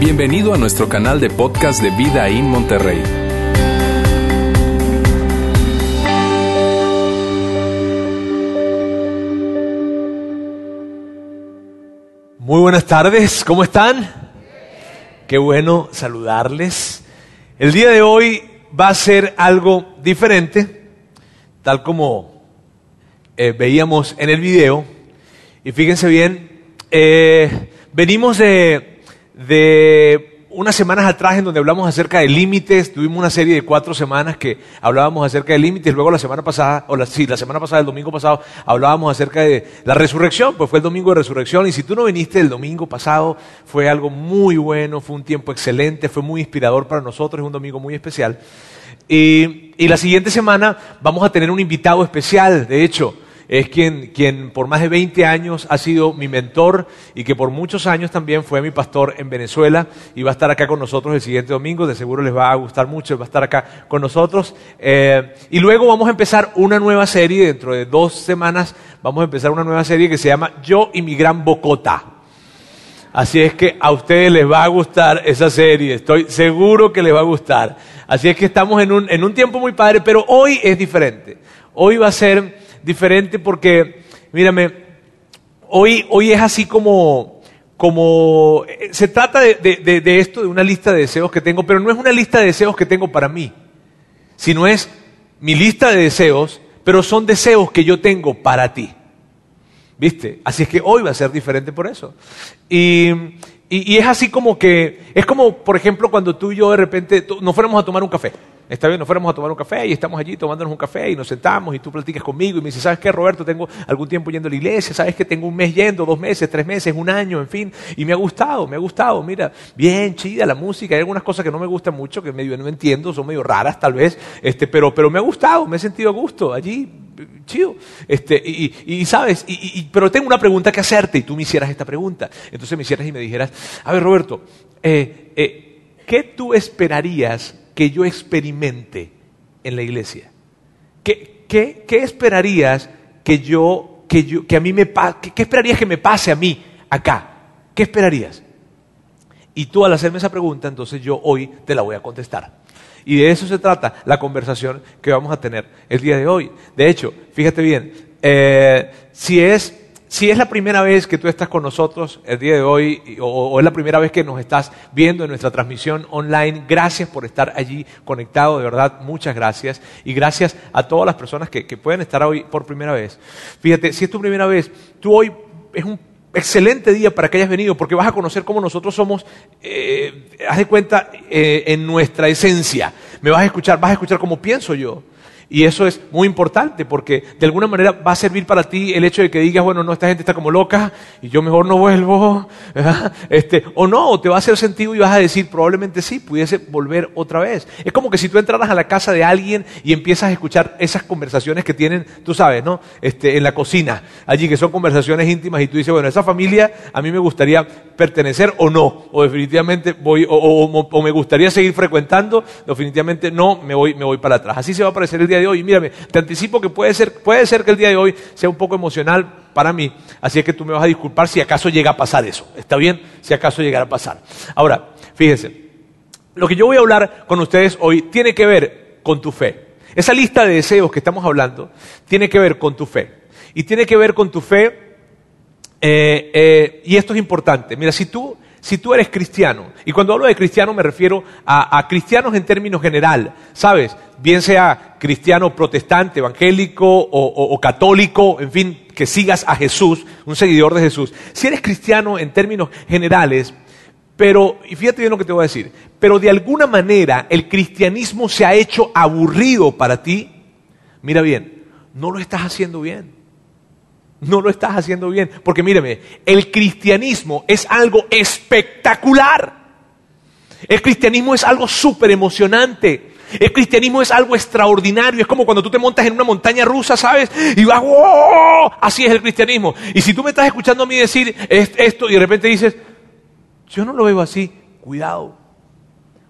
Bienvenido a nuestro canal de podcast de Vida en Monterrey. Muy buenas tardes, ¿cómo están? Qué bueno saludarles. El día de hoy va a ser algo diferente, tal como eh, veíamos en el video. Y fíjense bien, eh, venimos de, de unas semanas atrás en donde hablamos acerca de límites, tuvimos una serie de cuatro semanas que hablábamos acerca de límites, luego la semana pasada, o la, sí, la semana pasada, el domingo pasado, hablábamos acerca de la resurrección, pues fue el domingo de resurrección, y si tú no viniste el domingo pasado, fue algo muy bueno, fue un tiempo excelente, fue muy inspirador para nosotros, es un domingo muy especial. Y, y la siguiente semana vamos a tener un invitado especial, de hecho, es quien, quien por más de 20 años ha sido mi mentor y que por muchos años también fue mi pastor en Venezuela y va a estar acá con nosotros el siguiente domingo, de seguro les va a gustar mucho, va a estar acá con nosotros. Eh, y luego vamos a empezar una nueva serie, dentro de dos semanas vamos a empezar una nueva serie que se llama Yo y mi gran Bocota. Así es que a ustedes les va a gustar esa serie, estoy seguro que les va a gustar. Así es que estamos en un, en un tiempo muy padre, pero hoy es diferente. Hoy va a ser diferente porque, mírame, hoy, hoy es así como, como, se trata de, de, esto, de una lista de deseos que tengo, pero no es una lista de deseos que tengo para mí, sino es mi lista de deseos, pero son deseos que yo tengo para ti. ¿Viste? Así es que hoy va a ser diferente por eso. Y, y, es así como que, es como, por ejemplo, cuando tú y yo de repente nos fuéramos a tomar un café. Está bien, nos fuéramos a tomar un café y estamos allí tomándonos un café y nos sentamos y tú platicas conmigo y me dices, ¿sabes qué, Roberto? Tengo algún tiempo yendo a la iglesia, ¿sabes que tengo un mes yendo, dos meses, tres meses, un año, en fin? Y me ha gustado, me ha gustado, mira, bien chida la música, hay algunas cosas que no me gustan mucho, que medio no entiendo, son medio raras tal vez, este, pero, pero me ha gustado, me he sentido a gusto allí, chido. Este, y, y, sabes, y, pero tengo una pregunta que hacerte y tú me hicieras esta pregunta. Entonces me hicieras y me dijeras, a ver Roberto, eh, eh, ¿qué tú esperarías que yo experimente en la iglesia? ¿Qué, qué, qué esperarías que yo, que yo, que a mí me qué, qué esperarías que me pase a mí acá? ¿Qué esperarías? Y tú al hacerme esa pregunta, entonces yo hoy te la voy a contestar. Y de eso se trata la conversación que vamos a tener el día de hoy. De hecho, fíjate bien, eh, si es si es la primera vez que tú estás con nosotros el día de hoy o, es la primera vez que nos estás viendo en nuestra transmisión online, gracias por estar allí conectado, de verdad, muchas gracias. Y gracias a todas las personas que, que pueden estar hoy por primera vez. Fíjate, si es tu primera vez, tú hoy es un excelente día para que hayas venido porque vas a conocer cómo nosotros somos, eh, haz de cuenta, eh, en nuestra esencia. Me vas a escuchar, vas a escuchar cómo pienso yo. Y eso es muy importante porque de alguna manera va a servir para ti el hecho de que digas, bueno, no, esta gente está como loca y yo mejor no vuelvo. Este, o no, te va a hacer sentido y vas a decir, probablemente sí, pudiese volver otra vez. Es como que si tú entraras a la casa de alguien y empiezas a escuchar esas conversaciones que tienen, tú sabes, ¿no? Este, en la cocina, allí que son conversaciones íntimas y tú dices, bueno, esa familia a mí me gustaría pertenecer o no, o definitivamente voy, o, o, o me gustaría seguir frecuentando, definitivamente no, me voy, me voy para atrás. Así se va a aparecer el día de hoy. Mírame, te anticipo que puede ser, puede ser que el día de hoy sea un poco emocional para mí, así que tú me vas a disculpar si acaso llega a pasar eso. ¿Está bien? Si acaso llegara a pasar. Ahora, fíjense, lo que yo voy a hablar con ustedes hoy tiene que ver con tu fe. Esa lista de deseos que estamos hablando tiene que ver con tu fe. Y tiene que ver con tu fe, eh, eh, y esto es importante. Mira, si tú si tú eres cristiano, y cuando hablo de cristiano me refiero a, cristianos en términos general, ¿sabes? Bien sea cristiano protestante, evangélico o, o, o, católico, en fin, que sigas a Jesús, un seguidor de Jesús. Si eres cristiano en términos generales, pero, y fíjate bien lo que te voy a decir, pero de alguna manera el cristianismo se ha hecho aburrido para ti, mira bien, no lo estás haciendo bien. No lo estás haciendo bien. Porque míreme, el cristianismo es algo espectacular. El cristianismo es algo súper emocionante. El cristianismo es algo extraordinario. Es como cuando tú te montas en una montaña rusa, ¿sabes? Y vas, ¡wow! Así es el cristianismo. Y si tú me estás escuchando a mí decir esto y de repente dices, yo no lo veo así, cuidado.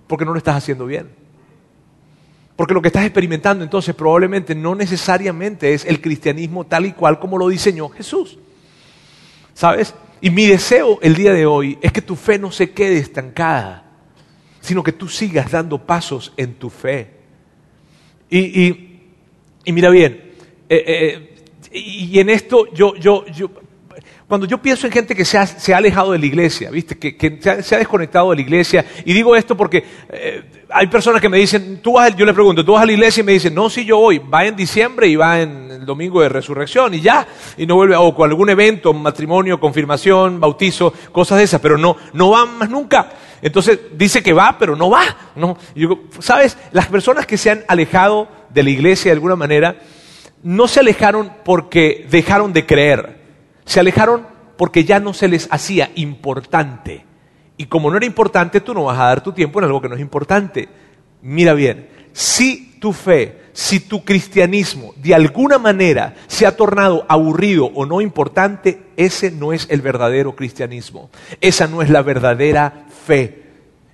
Porque no lo estás haciendo bien. Porque lo que estás experimentando entonces probablemente no necesariamente es el cristianismo tal y cual como lo diseñó Jesús. ¿Sabes? Y mi deseo el día de hoy es que tu fe no se quede estancada, sino que tú sigas dando pasos en tu fe. Y, mira bien, eh, eh, y en esto yo, yo, yo, cuando yo pienso en gente que se ha, alejado de la iglesia, ¿viste? Que, se, ha, desconectado de la iglesia, y digo esto porque eh, hay personas que me dicen, tú vas, yo les pregunto, ¿tú vas a la iglesia? Y me dicen, no, sí, yo voy, va en diciembre y va en el domingo de resurrección, y ya, y no vuelve, o con algún evento, matrimonio, confirmación, bautizo, cosas de esas, pero no, no va más nunca. Entonces dice que va, pero no va. No. yo, ¿Sabes? Las personas que se han alejado de la iglesia de alguna manera, no se alejaron porque dejaron de creer se alejaron porque ya no se les hacía importante. Y como no era importante, tú no vas a dar tu tiempo en algo que no es importante. Mira bien, si tu fe, si tu cristianismo de alguna manera se ha tornado aburrido o no importante, ese no es el verdadero cristianismo. Esa no es la verdadera fe.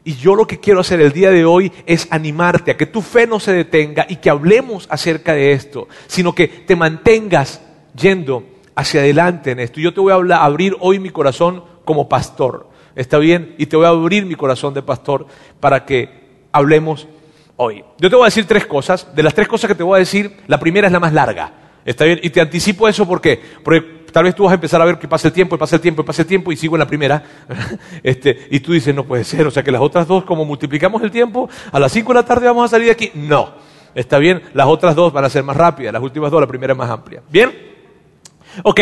Y yo lo que quiero hacer el día de hoy es animarte a que tu fe no se detenga y que hablemos acerca de esto, sino que te mantengas yendo hacia adelante en esto. Yo te voy a abrir hoy mi corazón como pastor. ¿Está bien? Y te voy a abrir mi corazón de pastor para que hablemos hoy. Yo te voy a decir tres cosas. De las tres cosas que te voy a decir, la primera es la más larga. ¿Está bien? Y te anticipo eso porque, porque tal vez tú vas a empezar a ver que pasa el tiempo, y pasa el tiempo, y pasa el tiempo, y sigo en la primera. este, y tú dices, no puede ser. O sea que las otras dos, como multiplicamos el tiempo, a las cinco de la tarde vamos a salir de aquí. No. ¿Está bien? Las otras dos van a ser más rápidas. Las últimas dos, la primera es más amplia. ¿Bien? Ok,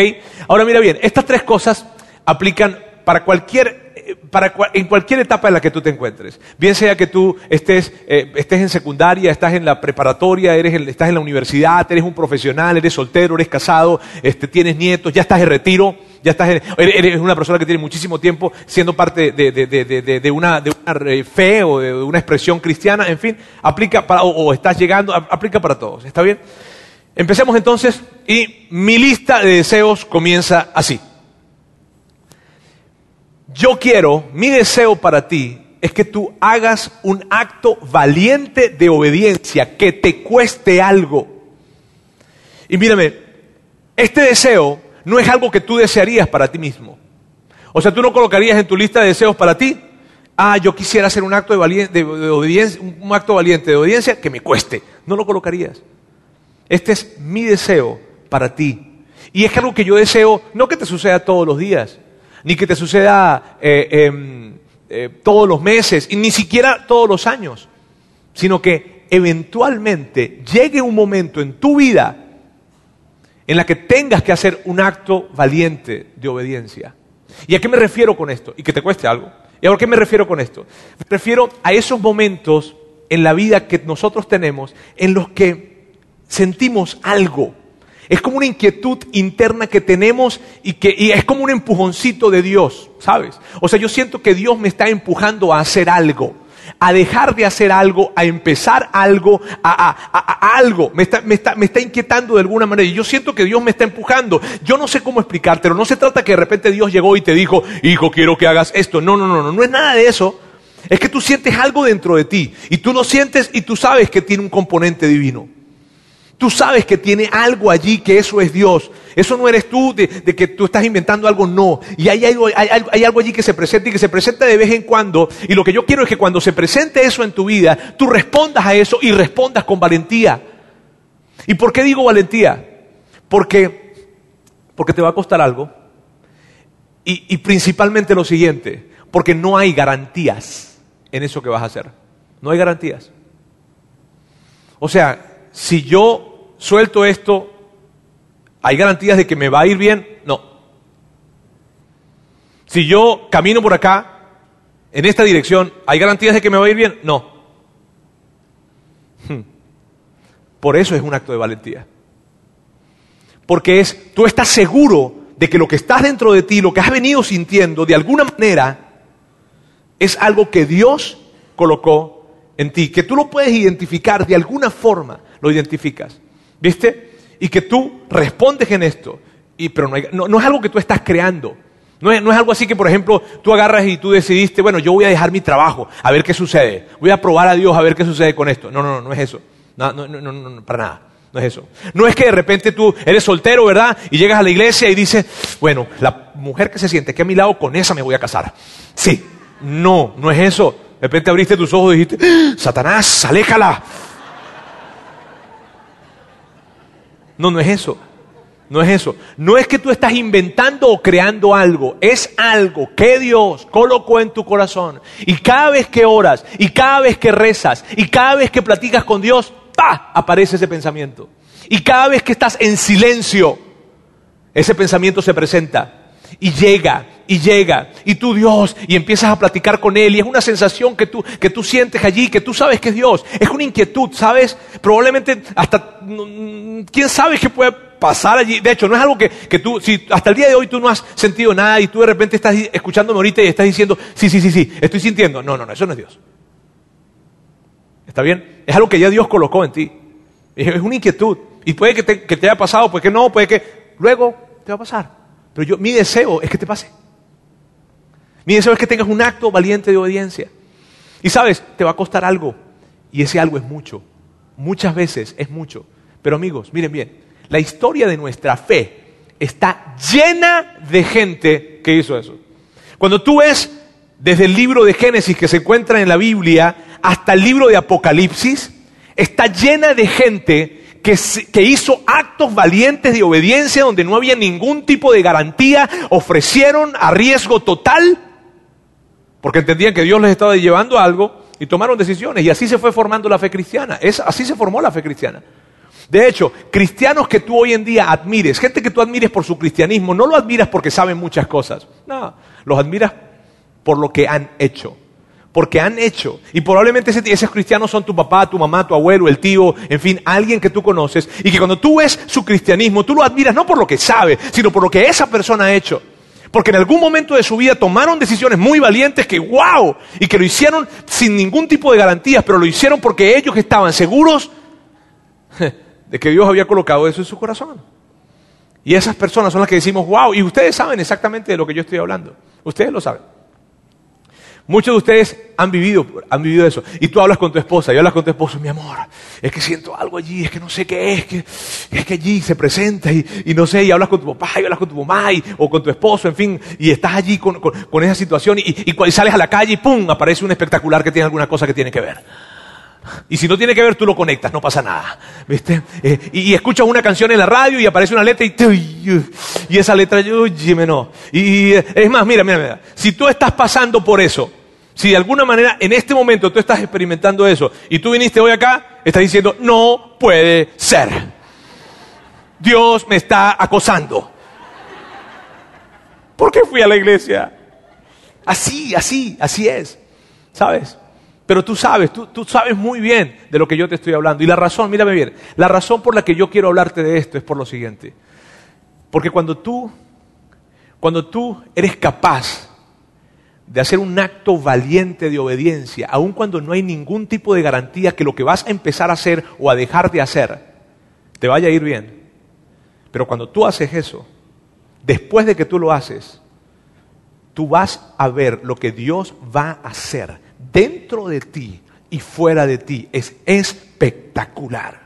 ahora mira bien, estas tres cosas aplican para cualquier, para, en cualquier etapa en la que tú te encuentres. Bien sea que tú estés, eh, estés en secundaria, estás en la preparatoria, eres estás en la universidad, eres un profesional, eres soltero, eres casado, este, tienes nietos, ya estás en retiro, ya estás eres una persona que tiene muchísimo tiempo siendo parte de, de, de, de una, una, fe o de una expresión cristiana, en fin, aplica para, o estás llegando, aplica para todos. ¿Está bien? Empecemos entonces y mi lista de deseos comienza así. Yo quiero, mi deseo para ti es que tú hagas un acto valiente de obediencia, que te cueste algo. Y mírame, este deseo no es algo que tú desearías para ti mismo. O sea, tú no colocarías en tu lista de deseos para ti, ah, yo quisiera hacer un acto de, obediencia, un acto valiente de obediencia que me cueste. No lo colocarías. Este es mi deseo para ti. Y es algo que yo deseo, no que te suceda todos los días, ni que te suceda eh, em, eh, todos los meses, y ni siquiera todos los años, sino que eventualmente llegue un momento en tu vida en la que tengas que hacer un acto valiente de obediencia. ¿Y a qué me refiero con esto? Y que te cueste algo. ¿Y a qué me refiero con esto? Me refiero a esos momentos en la vida que nosotros tenemos en los que sentimos algo. Es como una inquietud interna que tenemos y que es como un empujoncito de Dios, ¿sabes? O sea, yo siento que Dios me está empujando a hacer algo, a dejar de hacer algo, a empezar algo, a, algo. Me está, me, está, me está inquietando de alguna manera. Y yo siento que Dios me está empujando. Yo no sé cómo explicártelo. No se trata que de repente Dios llegó y te dijo, hijo, quiero que hagas esto. No, no, no, no, no es nada de eso. Es que tú sientes algo dentro de ti. Y tú lo sientes y tú sabes que tiene un componente divino. Tú sabes que tiene algo allí, que eso es Dios. Eso no eres tú de, que tú estás inventando algo, no. Y hay algo, hay, algo allí que se presenta y que se presenta de vez en cuando. Y lo que yo quiero es que cuando se presente eso en tu vida, tú respondas a eso y respondas con valentía. ¿Y por qué digo valentía? Porque, porque te va a costar algo. Y, y principalmente lo siguiente, porque no hay garantías en eso que vas a hacer. No hay garantías. O sea, si yo suelto esto, ¿hay garantías de que me va a ir bien? No. Si yo camino por acá, en esta dirección, ¿hay garantías de que me va a ir bien? No. Hmm. Por eso es un acto de valentía. Porque es, tú estás seguro de que lo que estás dentro de ti, lo que has venido sintiendo, de alguna manera, es algo que Dios colocó en ti, que tú lo puedes identificar de alguna forma, lo identificas. ¿Viste? Y que tú respondes en esto. Y, pero no, es algo que tú estás creando. No es, no es, algo así que, por ejemplo, tú agarras y tú decidiste, bueno, yo voy a dejar mi trabajo, a ver qué sucede. Voy a probar a Dios a ver qué sucede con esto. No, no, no, no es eso. No, no, no, no, para nada. No es eso. No es que de repente tú eres soltero, ¿verdad? Y llegas a la iglesia y dices, bueno, la mujer que se siente aquí a mi lado, con esa me voy a casar. Sí. No, no es eso. De repente abriste tus ojos y dijiste, ¡Ah! Satanás, aléjala. No, no es eso. No es eso. No es que tú estás inventando o creando algo. Es algo que Dios colocó en tu corazón. Y cada vez que oras, y cada vez que rezas, y cada vez que platicas con Dios, ¡pa! aparece ese pensamiento. Y cada vez que estás en silencio, ese pensamiento se presenta. Y llega, y llega, y tú Dios, y empiezas a platicar con Él, y es una sensación que tú, que tú sientes allí, que tú sabes que es Dios, es una inquietud, ¿sabes? Probablemente hasta, mm, ¿quién sabe qué puede pasar allí? De hecho, no es algo que, que tú, si hasta el día de hoy tú no has sentido nada y tú de repente estás escuchándome ahorita y estás diciendo, sí, sí, sí, sí, estoy sintiendo. No, no, no, eso no es Dios. ¿Está bien? Es algo que ya Dios colocó en ti. Es una inquietud. Y puede que te, que te haya pasado, puede que no, puede que luego te va a pasar. Pero yo, mi deseo es que te pase. Mi deseo es que tengas un acto valiente de obediencia. Y sabes, te va a costar algo. Y ese algo es mucho. Muchas veces es mucho. Pero amigos, miren bien, la historia de nuestra fe está llena de gente que hizo eso. Cuando tú ves desde el libro de Génesis que se encuentra en la Biblia hasta el libro de Apocalipsis, está llena de gente que, que, hizo actos valientes de obediencia donde no había ningún tipo de garantía, ofrecieron a riesgo total porque entendían que Dios les estaba llevando algo y tomaron decisiones. Y así se fue formando la fe cristiana. Es, así se formó la fe cristiana. De hecho, cristianos que tú hoy en día admires, gente que tú admires por su cristianismo, no lo admiras porque saben muchas cosas. No, los admiras por lo que han hecho. Porque han hecho. Y probablemente esos cristianos son tu papá, tu mamá, tu abuelo, el tío, en fin, alguien que tú conoces. Y que cuando tú ves su cristianismo, tú lo admiras no por lo que sabe, sino por lo que esa persona ha hecho. Porque en algún momento de su vida tomaron decisiones muy valientes que, wow, y que lo hicieron sin ningún tipo de garantías, pero lo hicieron porque ellos estaban seguros de que Dios había colocado eso en su corazón. Y esas personas son las que decimos, wow, y ustedes saben exactamente de lo que yo estoy hablando. Ustedes lo saben. Muchos de ustedes han vivido, han vivido eso. Y tú hablas con tu esposa y hablas con tu esposo, mi amor, es que siento algo allí, es que no sé qué es, que, es que allí se presenta y, no sé, y hablas con tu papá y hablas con tu mamá o con tu esposo, en fin, y estás allí con, esa situación y, y, sales a la calle y ¡pum! aparece un espectacular que tiene alguna cosa que tiene que ver. Y si no tiene que ver, tú lo conectas, no pasa nada. ¿Viste? Eh, y, escuchas una canción en la radio y aparece una letra y, y esa letra, oye, no. Y es más, mira, mira, mira. Si tú estás pasando por eso, si de alguna manera en este momento tú estás experimentando eso y tú viniste hoy acá, estás diciendo, no puede ser. Dios me está acosando. ¿Por qué fui a la iglesia? Así, así, así es. ¿Sabes? Pero tú sabes, tú, tú, sabes muy bien de lo que yo te estoy hablando. Y la razón, mírame bien, la razón por la que yo quiero hablarte de esto es por lo siguiente. Porque cuando tú, cuando tú eres capaz de hacer un acto valiente de obediencia, aun cuando no hay ningún tipo de garantía que lo que vas a empezar a hacer o a dejar de hacer te vaya a ir bien. Pero cuando tú haces eso, después de que tú lo haces, tú vas a ver lo que Dios va a hacer dentro de ti y fuera de ti. Es espectacular.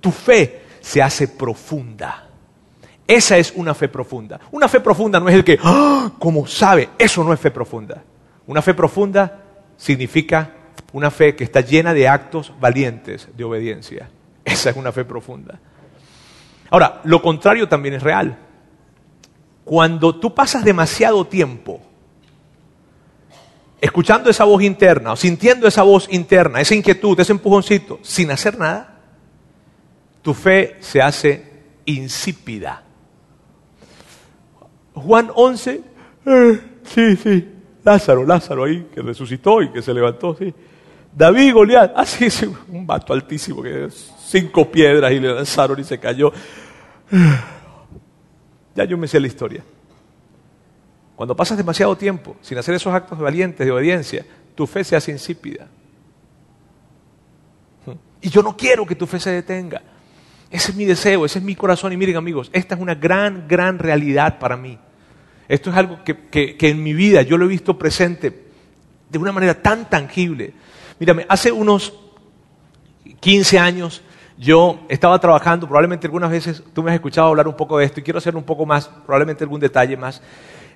Tu fe se hace profunda. Esa es una fe profunda. Una fe profunda no es el que, ¡Ah! como sabe, eso no es fe profunda. Una fe profunda significa una fe que está llena de actos valientes de obediencia. Esa es una fe profunda. Ahora, lo contrario también es real. Cuando tú pasas demasiado tiempo escuchando esa voz interna o sintiendo esa voz interna, esa inquietud, ese empujoncito, sin hacer nada, tu fe se hace insípida. Juan 11, eh, sí, sí, Lázaro, Lázaro ahí, que resucitó y que se levantó, sí. David, Goliat, ah, sí, sí, un vato altísimo, que cinco piedras y le lanzaron y se cayó. Ya yo me sé la historia. Cuando pasas demasiado tiempo sin hacer esos actos valientes de obediencia, tu fe se hace insípida. Y yo no quiero que tu fe se detenga. Ese es mi deseo, ese es mi corazón. Y miren amigos, esta es una gran, gran realidad para mí. Esto es algo que, en mi vida yo lo he visto presente de una manera tan tangible. Mírame, hace unos 15 años yo estaba trabajando, probablemente algunas veces tú me has escuchado hablar un poco de esto y quiero hacer un poco más, probablemente algún detalle más.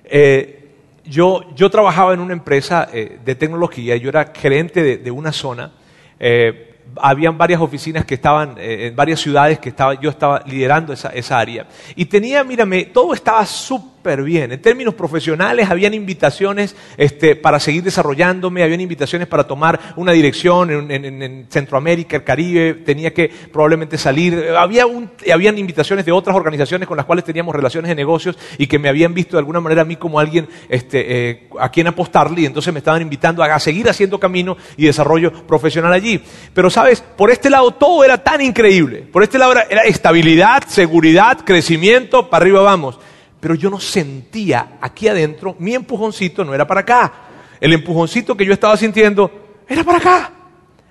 Eh, yo, yo, trabajaba en una empresa eh, de tecnología, yo era gerente de, una zona. Eh, habían varias oficinas que estaban eh, en varias ciudades que estaba, yo estaba liderando esa, esa área. Y tenía, mírame, todo estaba súper bien. En términos profesionales, habían invitaciones este, para seguir desarrollándome, habían invitaciones para tomar una dirección en, en, en Centroamérica, el Caribe, tenía que probablemente salir. Había habían invitaciones de otras organizaciones con las cuales teníamos relaciones de negocios y que me habían visto de alguna manera a mí como alguien este, eh, a quien apostarle y entonces me estaban invitando a, seguir haciendo camino y desarrollo profesional allí. Pero sabes, por este lado todo era tan increíble. Por este lado era estabilidad, seguridad, crecimiento, para arriba vamos. Pero yo no sentía aquí adentro, mi empujoncito no era para acá. El empujoncito que yo estaba sintiendo era para acá.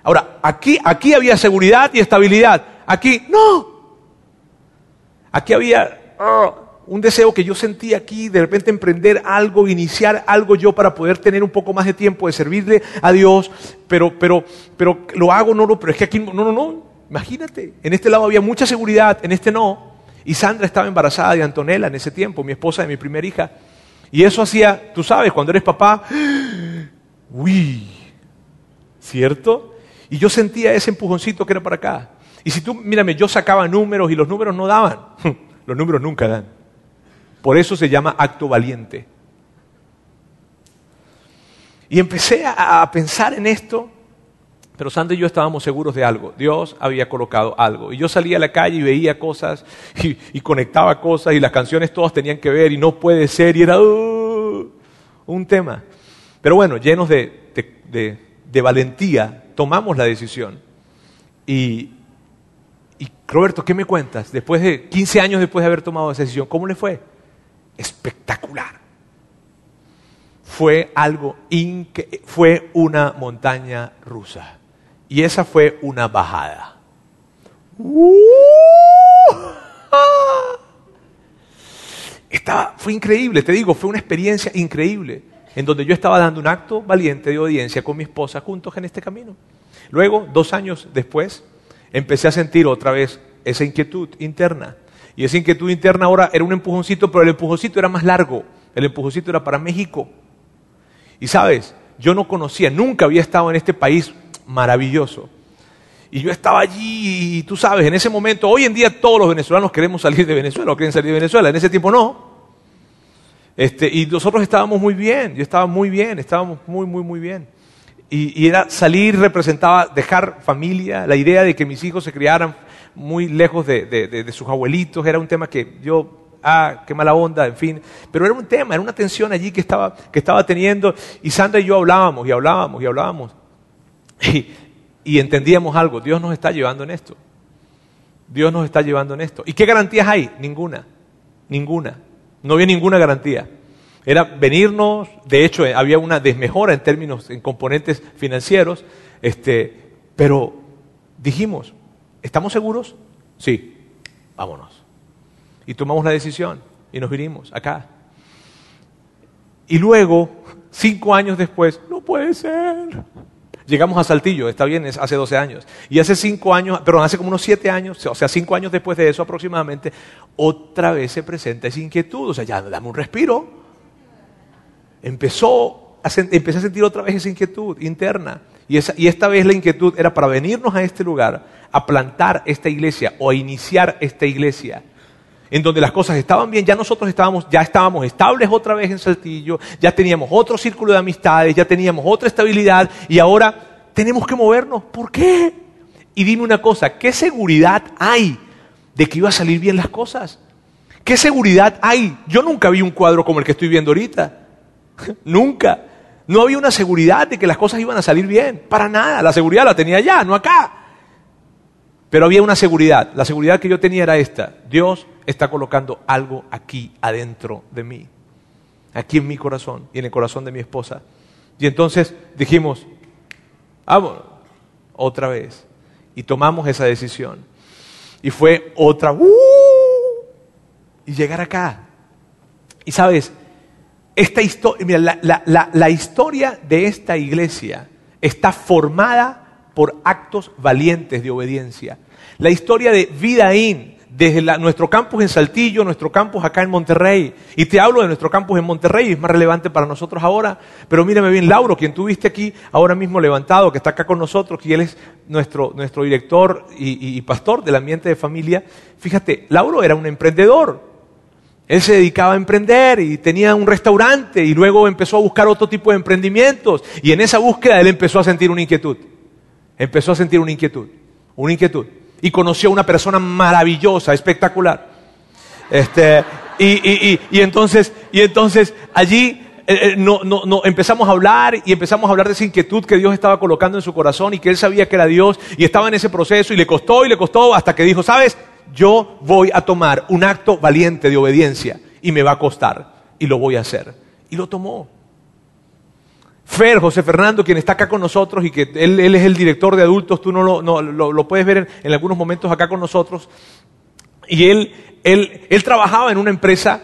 Ahora, aquí, aquí había seguridad y estabilidad. Aquí, no. Aquí había oh, un deseo que yo sentía aquí, de repente emprender algo, iniciar algo yo para poder tener un poco más de tiempo de servirle a Dios, pero, pero, pero lo hago, no, no, pero es que aquí, no, no, no, imagínate, en este lado había mucha seguridad, en este no. Y Sandra estaba embarazada de Antonella en ese tiempo, mi esposa de mi primera hija. Y eso hacía, tú sabes, cuando eres papá, uy, ¿cierto? Y yo sentía ese empujoncito que era para acá. Y si tú, mírame, yo sacaba números y los números no daban. Los números nunca dan. Por eso se llama acto valiente. Y empecé a, pensar en esto, pero Sandra y yo estábamos seguros de algo. Dios había colocado algo. Y yo salía a la calle y veía cosas y, conectaba cosas y las canciones todas tenían que ver y no puede ser y era uh, un tema. Pero bueno, llenos de, valentía, tomamos la decisión. Y, Roberto, ¿qué me cuentas? Después de 15 años después de haber tomado esa decisión, ¿cómo le fue? espectacular. Fue algo fue una montaña rusa. Y esa fue una bajada. ¡Uh! Fue increíble, te digo, fue una experiencia increíble, en donde yo estaba dando un acto valiente de obediencia con mi esposa juntos en este camino. Luego, dos años después, empecé a sentir otra vez esa inquietud interna y esa inquietud interna ahora era un empujoncito, pero el empujoncito era más largo. El empujoncito era para México. Y sabes, yo no conocía, nunca había estado en este país maravilloso. Y yo estaba allí y tú sabes, en ese momento, hoy en día todos los venezolanos queremos salir de Venezuela o quieren salir de Venezuela. En ese tiempo no. Este, y nosotros estábamos muy bien, yo estaba muy bien, estábamos muy, muy, muy bien. Y, y, era salir representaba dejar familia, la idea de que mis hijos se criaran muy lejos de, de, de, sus abuelitos, era un tema que yo, ah, qué mala onda, en fin, pero era un tema, era una tensión allí que estaba, que estaba teniendo y Sandra y yo hablábamos y hablábamos y hablábamos y, entendíamos algo, Dios nos está llevando en esto, Dios nos está llevando en esto. ¿Y qué garantías hay? Ninguna, ninguna, no había ninguna garantía. Era venirnos, de hecho había una desmejora en términos, en componentes financieros, este, pero dijimos, ¿Estamos seguros? Sí, vámonos. Y tomamos la decisión y nos vinimos acá. Y luego, cinco años después, no puede ser. Llegamos a Saltillo, está bien, hace 12 años. Y hace cinco años, perdón, hace como unos siete años, o sea, cinco años después de eso aproximadamente, otra vez se presenta esa inquietud. O sea, ya dame un respiro. Empezó a, empecé a sentir otra vez esa inquietud interna. Y, y esta vez la inquietud era para venirnos a este lugar a plantar esta iglesia o a iniciar esta iglesia en donde las cosas estaban bien, ya nosotros estábamos, ya estábamos estables otra vez en Saltillo, ya teníamos otro círculo de amistades, ya teníamos otra estabilidad y ahora tenemos que movernos. ¿Por qué? Y dime una cosa, ¿qué seguridad hay de que iba a salir bien las cosas? ¿Qué seguridad hay? Yo nunca vi un cuadro como el que estoy viendo ahorita. nunca. No había una seguridad de que las cosas iban a salir bien. Para nada. La seguridad la tenía allá, no acá. Pero había una seguridad. La seguridad que yo tenía era esta. Dios está colocando algo aquí adentro de mí. Aquí en mi corazón y en el corazón de mi esposa. Y entonces dijimos, vamos, otra vez. Y tomamos esa decisión. Y fue otra, ¡uh! y llegar acá. Y sabes, esta historia, la, la, la, la historia de esta iglesia está formada por actos valientes de obediencia. La historia de Vidaín, desde nuestro campus en Saltillo, nuestro campus acá en Monterrey. Y te hablo de nuestro campus en Monterrey, es más relevante para nosotros ahora. Pero mírame bien, Lauro, quien tuviste aquí ahora mismo levantado, que está acá con nosotros, que él es nuestro, nuestro director y, y pastor del ambiente de familia. Fíjate, Lauro era un emprendedor. Él se dedicaba a emprender y tenía un restaurante y luego empezó a buscar otro tipo de emprendimientos. Y en esa búsqueda él empezó a sentir una inquietud. Empezó a sentir una inquietud, una inquietud y conoció a una persona maravillosa, espectacular. Este, y, entonces, y entonces allí eh, eh, no, no, empezamos a hablar y empezamos a hablar de esa inquietud que Dios estaba colocando en su corazón y que él sabía que era Dios y estaba en ese proceso y le costó y le costó hasta que dijo, sabes, yo voy a tomar un acto valiente de obediencia y me va a costar y lo voy a hacer. Y lo tomó. Fer, José Fernando, quien está acá con nosotros y que él, es el director de adultos, tú no lo, no, lo, puedes ver en, algunos momentos acá con nosotros. Y él, él, él trabajaba en una empresa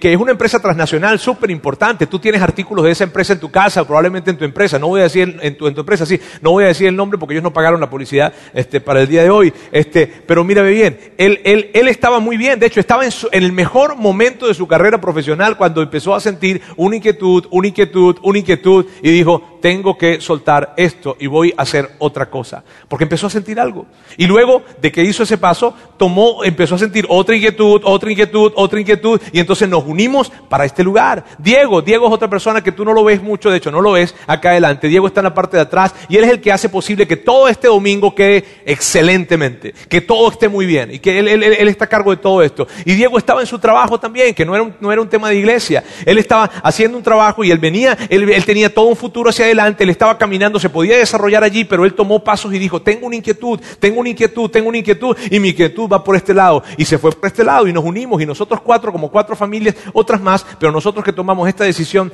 que, es una empresa transnacional súper importante. Tú tienes artículos de esa empresa en tu casa, probablemente en tu empresa. No voy a decir en tu, empresa, sí, no voy a decir el nombre porque ellos no pagaron la publicidad este, para el día de hoy. Este, pero mírame bien, él, él, él estaba muy bien. De hecho, estaba en, en, el mejor momento de su carrera profesional cuando empezó a sentir una inquietud, una inquietud, una inquietud y dijo, tengo que soltar esto y voy a hacer otra cosa. Porque empezó a sentir algo. Y luego de que hizo ese paso, tomó, empezó a sentir otra inquietud, otra inquietud, otra inquietud y entonces nos unimos para este lugar. Diego, Diego es otra persona que tú no lo ves mucho, de hecho no lo ves acá adelante. Diego está en la parte de atrás y él es el que hace posible que todo este domingo quede excelentemente, que todo esté muy bien y que él, está a cargo de todo esto. Y Diego estaba en su trabajo también, que no era un, no era un tema de iglesia. Él estaba haciendo un trabajo y él venía, él, él tenía todo un futuro hacia adelante, él estaba caminando, se podía desarrollar allí, pero él tomó pasos y dijo, tengo una inquietud, tengo una inquietud, tengo una inquietud y mi inquietud va por este lado. Y se fue por este lado y nos unimos y nosotros cuatro, como cuatro familias, otras más, pero nosotros que tomamos esta decisión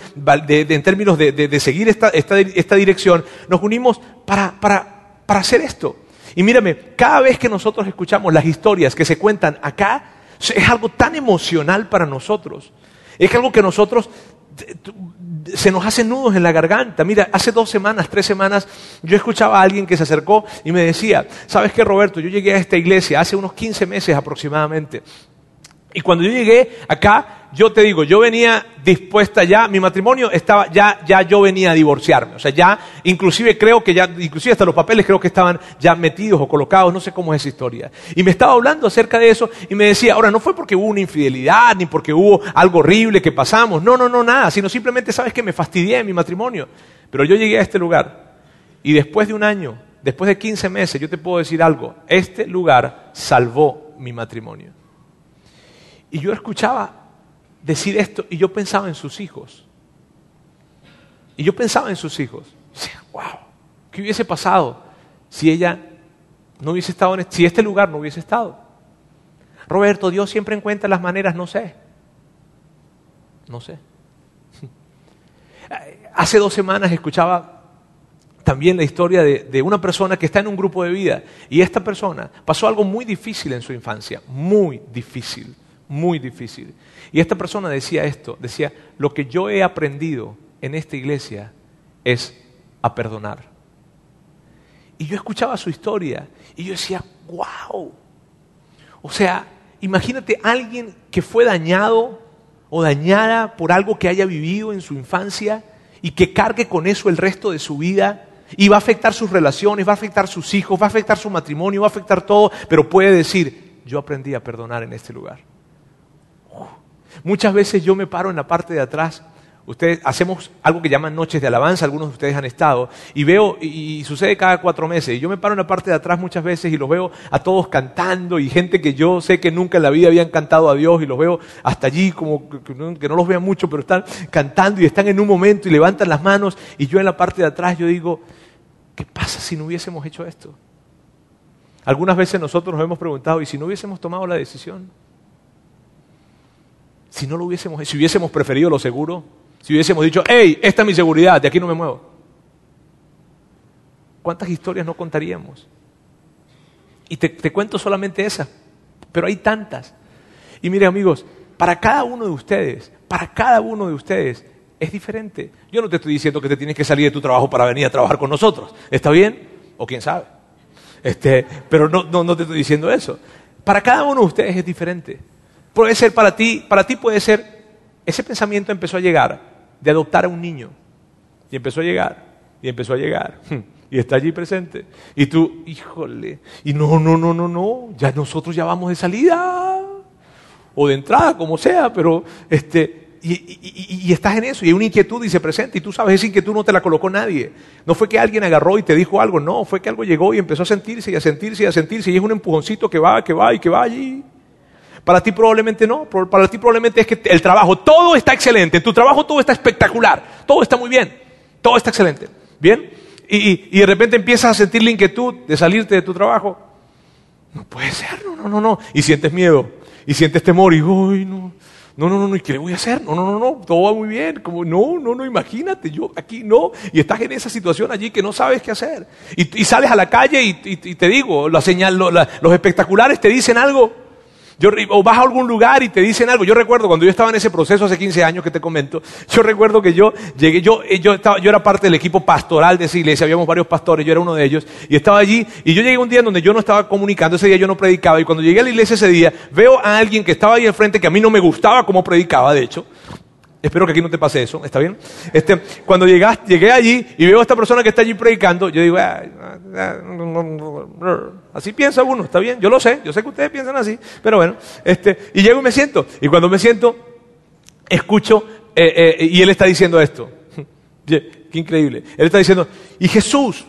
en términos de, seguir esta, dirección, nos unimos para, para hacer esto. Y mírame, cada vez que nosotros escuchamos las historias que se cuentan acá, es algo tan emocional para nosotros. Es algo que nosotros se nos hacen nudos en la garganta. Mira, hace dos semanas, tres semanas, yo escuchaba a alguien que se acercó y me decía, ¿sabes qué, Roberto? Yo llegué a esta iglesia hace unos 15 meses aproximadamente. Y cuando yo llegué acá, yo te digo, yo venía dispuesta ya, mi matrimonio estaba, ya, ya yo venía a divorciarme. O sea, ya, inclusive creo que ya, inclusive hasta los papeles creo que estaban ya metidos o colocados, no sé cómo es esa historia. Y me estaba hablando acerca de eso y me decía, ahora no fue porque hubo una infidelidad, ni porque hubo algo horrible que pasamos, no, no, no, nada, sino simplemente sabes que me fastidié en mi matrimonio. Pero yo llegué a este lugar y después de un año, después de 15 meses, yo te puedo decir algo, este lugar salvó mi matrimonio. Y yo escuchaba decir esto y yo pensaba en sus hijos. Y yo pensaba en sus hijos. Wow, ¿qué hubiese pasado si ella no hubiese estado en este, si este lugar no hubiese estado? Roberto, Dios siempre encuentra las maneras, no sé. No sé. Hace dos semanas escuchaba también la historia de, una persona que está en un grupo de vida y esta persona pasó algo muy difícil en su infancia, muy difícil muy difícil. Y esta persona decía esto, decía, lo que yo he aprendido en esta iglesia es a perdonar. Y yo escuchaba su historia y yo decía, wow. O sea, imagínate alguien que fue dañado o dañada por algo que haya vivido en su infancia y que cargue con eso el resto de su vida y va a afectar sus relaciones, va a afectar sus hijos, va a afectar su matrimonio, va a afectar todo, pero puede decir, yo aprendí a perdonar en este lugar. Muchas veces yo me paro en la parte de atrás. Ustedes hacemos algo que llaman noches de alabanza, algunos de ustedes han estado, y veo, y, sucede cada cuatro meses, yo me paro en la parte de atrás muchas veces y los veo a todos cantando, y gente que yo sé que nunca en la vida habían cantado a Dios, y los veo hasta allí, como que, no los vean mucho, pero están cantando y están en un momento y levantan las manos, y yo en la parte de atrás yo digo, ¿qué pasa si no hubiésemos hecho esto? Algunas veces nosotros nos hemos preguntado, ¿y si no hubiésemos tomado la decisión? Si no lo hubiésemos, si hubiésemos preferido lo seguro, si hubiésemos dicho, hey, esta es mi seguridad, de aquí no me muevo. ¿Cuántas historias no contaríamos? Y te, cuento solamente esa, pero hay tantas. Y mire amigos, para cada uno de ustedes, para cada uno de ustedes es diferente. Yo no te estoy diciendo que te tienes que salir de tu trabajo para venir a trabajar con nosotros. ¿Está bien? O quién sabe. Este, pero no, no te estoy diciendo eso. Para cada uno de ustedes es diferente. Puede ser para ti, para ti puede ser, ese pensamiento empezó a llegar de adoptar a un niño. Y empezó a llegar, y empezó a llegar. Y está allí presente. Y tú, híjole, y no, no, no, no, no, ya nosotros ya vamos de salida. O de entrada, como sea, pero este, y, estás en eso, y hay una inquietud y se presenta, y tú sabes, esa inquietud no te la colocó nadie. No fue que alguien agarró y te dijo algo, no, fue que algo llegó y empezó a sentirse y a sentirse y a sentirse, y es un empujoncito que va, que va y que va allí. Para ti probablemente no, para ti probablemente es que el trabajo, todo está excelente, en tu trabajo todo está espectacular, todo está muy bien, todo está excelente. ¿Bien? Y, de repente empiezas a sentir la inquietud de salirte de tu trabajo. No puede ser, no, no, no, no. Y sientes miedo, y sientes temor, y uy, no, no, no, no, ¿y qué le voy a hacer? No, no, no, no, todo va muy bien. Como, no, no, no, imagínate, yo aquí no. Y estás en esa situación allí que no sabes qué hacer. Y, sales a la calle y, te digo, la señal, los espectaculares te dicen algo yo, o vas a algún lugar y te dicen algo. Yo recuerdo cuando yo estaba en ese proceso hace 15 años que te comento, yo recuerdo que yo llegué, yo, eh, yo, estaba, yo era parte del equipo pastoral de esa iglesia, habíamos varios pastores, yo era uno de ellos, y estaba allí, y yo llegué un día donde yo no estaba comunicando, ese día yo no predicaba, y cuando llegué a la iglesia ese día, veo a alguien que estaba ahí enfrente que a mí no me gustaba como predicaba, de hecho, Espero que aquí no te pase eso, ¿está bien? Este, cuando llegas, llegué allí y veo a esta persona que está allí predicando, yo digo, ah, ah, así piensa uno, ¿está bien? Yo lo sé, yo sé que ustedes piensan así, pero bueno, este, y llego y me siento, y cuando me siento, escucho, eh, eh, y él está diciendo esto, qué increíble, él está diciendo, y Jesús,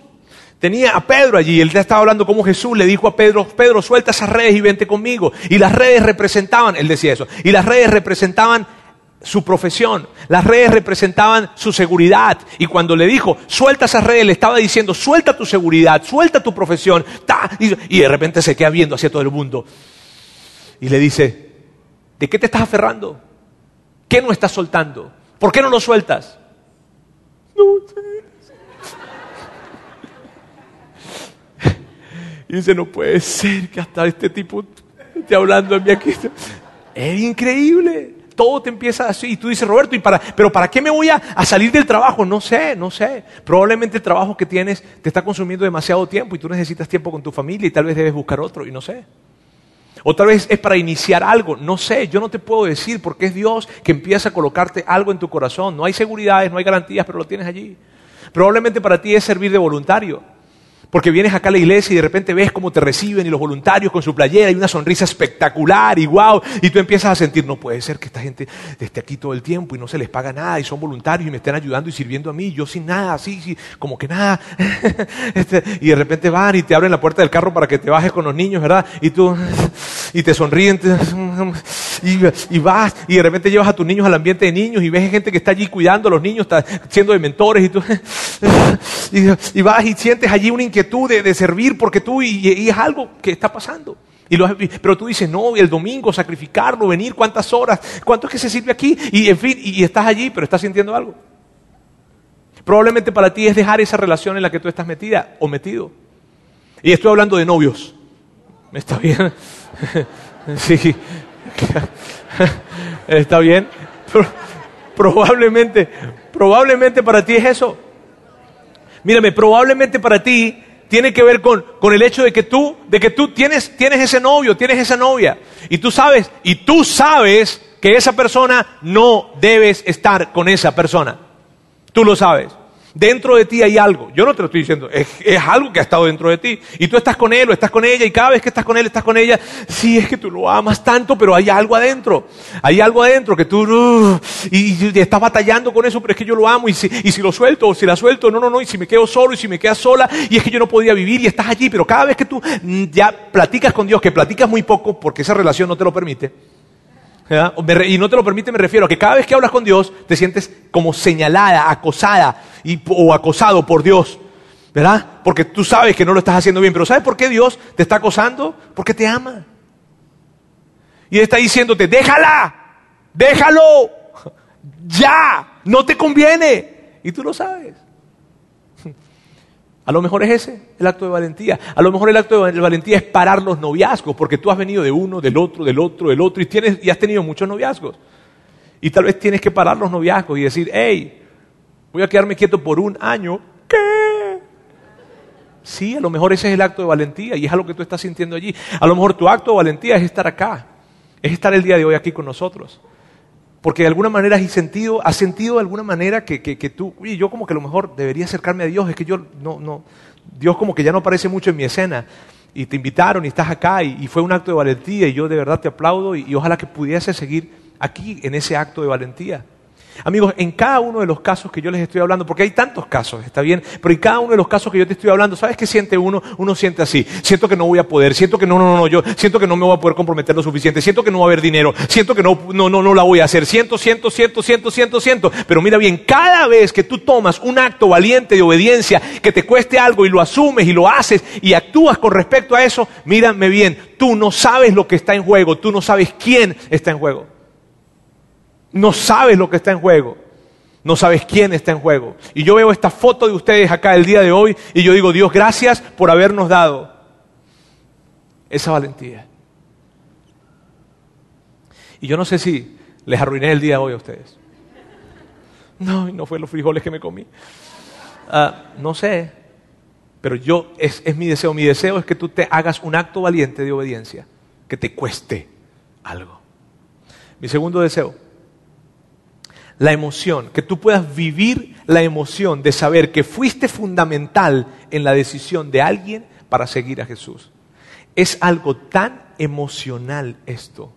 tenía a Pedro allí, él estaba hablando como Jesús le dijo a Pedro, Pedro, suelta esas redes y vente conmigo. Y las redes representaban, él decía eso, y las redes representaban su profesión. Las redes representaban su seguridad. Y cuando le dijo, suelta esas redes, le estaba diciendo, suelta tu seguridad, suelta tu profesión. Y de repente se queda viendo hacia todo el mundo. Y le dice, ¿de qué te estás aferrando? ¿Qué no estás soltando? ¿Por qué no lo sueltas? No Y dice, no puede ser que hasta este tipo esté hablando a mí aquí. Es increíble todo te empieza así. Y tú dices, Roberto, ¿y para, pero ¿para qué me voy a, a, salir del trabajo? No sé, no sé. Probablemente el trabajo que tienes te está consumiendo demasiado tiempo y tú necesitas tiempo con tu familia y tal vez debes buscar otro y no sé. O tal vez es para iniciar algo, no sé, yo no te puedo decir porque es Dios que empieza a colocarte algo en tu corazón. No hay seguridades, no hay garantías, pero lo tienes allí. Probablemente para ti es servir de voluntario. Porque vienes acá a la iglesia y de repente ves cómo te reciben y los voluntarios con su playera y una sonrisa espectacular y wow, y tú empiezas a sentir, no puede ser que esta gente esté aquí todo el tiempo y no se les paga nada y son voluntarios y me estén ayudando y sirviendo a mí, yo sin nada, así, sí, como que nada. Este, y de repente van y te abren la puerta del carro para que te bajes con los niños, ¿verdad? Y tú, y te sonríen, y, vas y de repente llevas a tus niños al ambiente de niños y ves gente que está allí cuidando a los niños, siendo de mentores y tú, y, vas y sientes allí una inquietud de, servir porque tú, y, es algo que está pasando. Y pero tú dices, no, el domingo sacrificarlo, venir, cuántas horas, cuánto es que se sirve aquí, y en fin, y, estás allí, pero estás sintiendo algo. Probablemente para ti es dejar esa relación en la que tú estás metida o metido. Y estoy hablando de novios. ¿Está bien? sí. ¿Está bien? Probablemente, probablemente para ti es eso. Mírame, probablemente para ti tiene que ver con, con, el hecho de que tú, de que tú tienes, tienes ese novio, tienes esa novia. Y tú sabes, y tú sabes que esa persona no debes estar con esa persona. Tú lo sabes. Dentro de ti hay algo. Yo no te lo estoy diciendo, es, algo que ha estado dentro de ti. Y tú estás con él o estás con ella y cada vez que estás con él, estás con ella. Sí, es que tú lo amas tanto, pero hay algo adentro. Hay algo adentro que tú uh, y, estás batallando con eso, pero es que yo lo amo y si, y si lo suelto o si la suelto, no, no, no, y si me quedo solo y si me quedas sola y es que yo no podía vivir y estás allí, pero cada vez que tú mm, ya platicas con Dios, que platicas muy poco porque esa relación no te lo permite, y no te lo permite, me refiero a que cada vez que hablas con Dios te sientes como señalada, acosada o acosado por Dios. ¿Verdad? Porque tú sabes que no lo estás haciendo bien. Pero ¿sabes por qué Dios te está acosando? Porque te ama. Y está diciéndote, déjala, déjalo, ya, no te conviene. Y tú lo sabes. A lo mejor es ese el acto de valentía. A lo mejor el acto de valentía es parar los noviazgos, porque tú has venido de uno, del otro, del otro, del otro, y, tienes, y has tenido muchos noviazgos. Y tal vez tienes que parar los noviazgos y decir, hey, voy a quedarme quieto por un año. ¿Qué? Sí, a lo mejor ese es el acto de valentía y es algo que tú estás sintiendo allí. A lo mejor tu acto de valentía es estar acá, es estar el día de hoy aquí con nosotros. Porque de alguna manera has sentido, has sentido de alguna manera que, que, tú, oye, yo como que a lo mejor debería acercarme a Dios, es que yo no, no, Dios como que ya no aparece mucho en mi escena. Y te invitaron y estás acá y, fue un acto de valentía y yo de verdad te aplaudo y ojalá que pudiese seguir aquí en ese acto de valentía. Amigos, en cada uno de los casos que yo les estoy hablando, porque hay tantos casos, está bien, pero en cada uno de los casos que yo te estoy hablando, ¿sabes qué siente uno? Uno siente así, siento que no voy a poder, siento que no, no, no, yo siento que no me voy a poder comprometer lo suficiente, siento que no va a haber dinero, siento que no, no, no, no la voy a hacer, siento, siento, siento, siento, siento, siento. Pero mira bien, cada vez que tú tomas un acto valiente de obediencia, que te cueste algo y lo asumes y lo haces y actúas con respecto a eso, mírame bien, tú no sabes lo que está en juego, tú no sabes quién está en juego. No sabes lo que está en juego. No sabes quién está en juego. Y yo veo esta foto de ustedes acá el día de hoy y yo digo, Dios, gracias por habernos dado esa valentía. Y yo no sé si les arruiné el día de hoy a ustedes. No, no fue los frijoles que me comí. Ah, no sé, pero yo, es, es mi deseo. Mi deseo es que tú te hagas un acto valiente de obediencia, que te cueste algo. Mi segundo deseo la emoción, que tú puedas vivir la emoción de saber que fuiste fundamental en la decisión de alguien para seguir a Jesús. Es algo tan emocional esto.